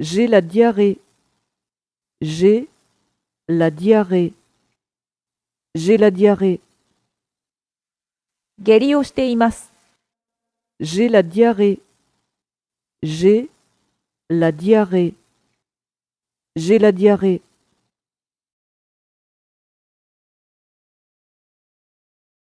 J'ai la diarrhée. J'ai la diarrhée. J'ai la diarrhée. J'ai la diarrhée. J'ai la diarrhée. J'ai la diarrhée.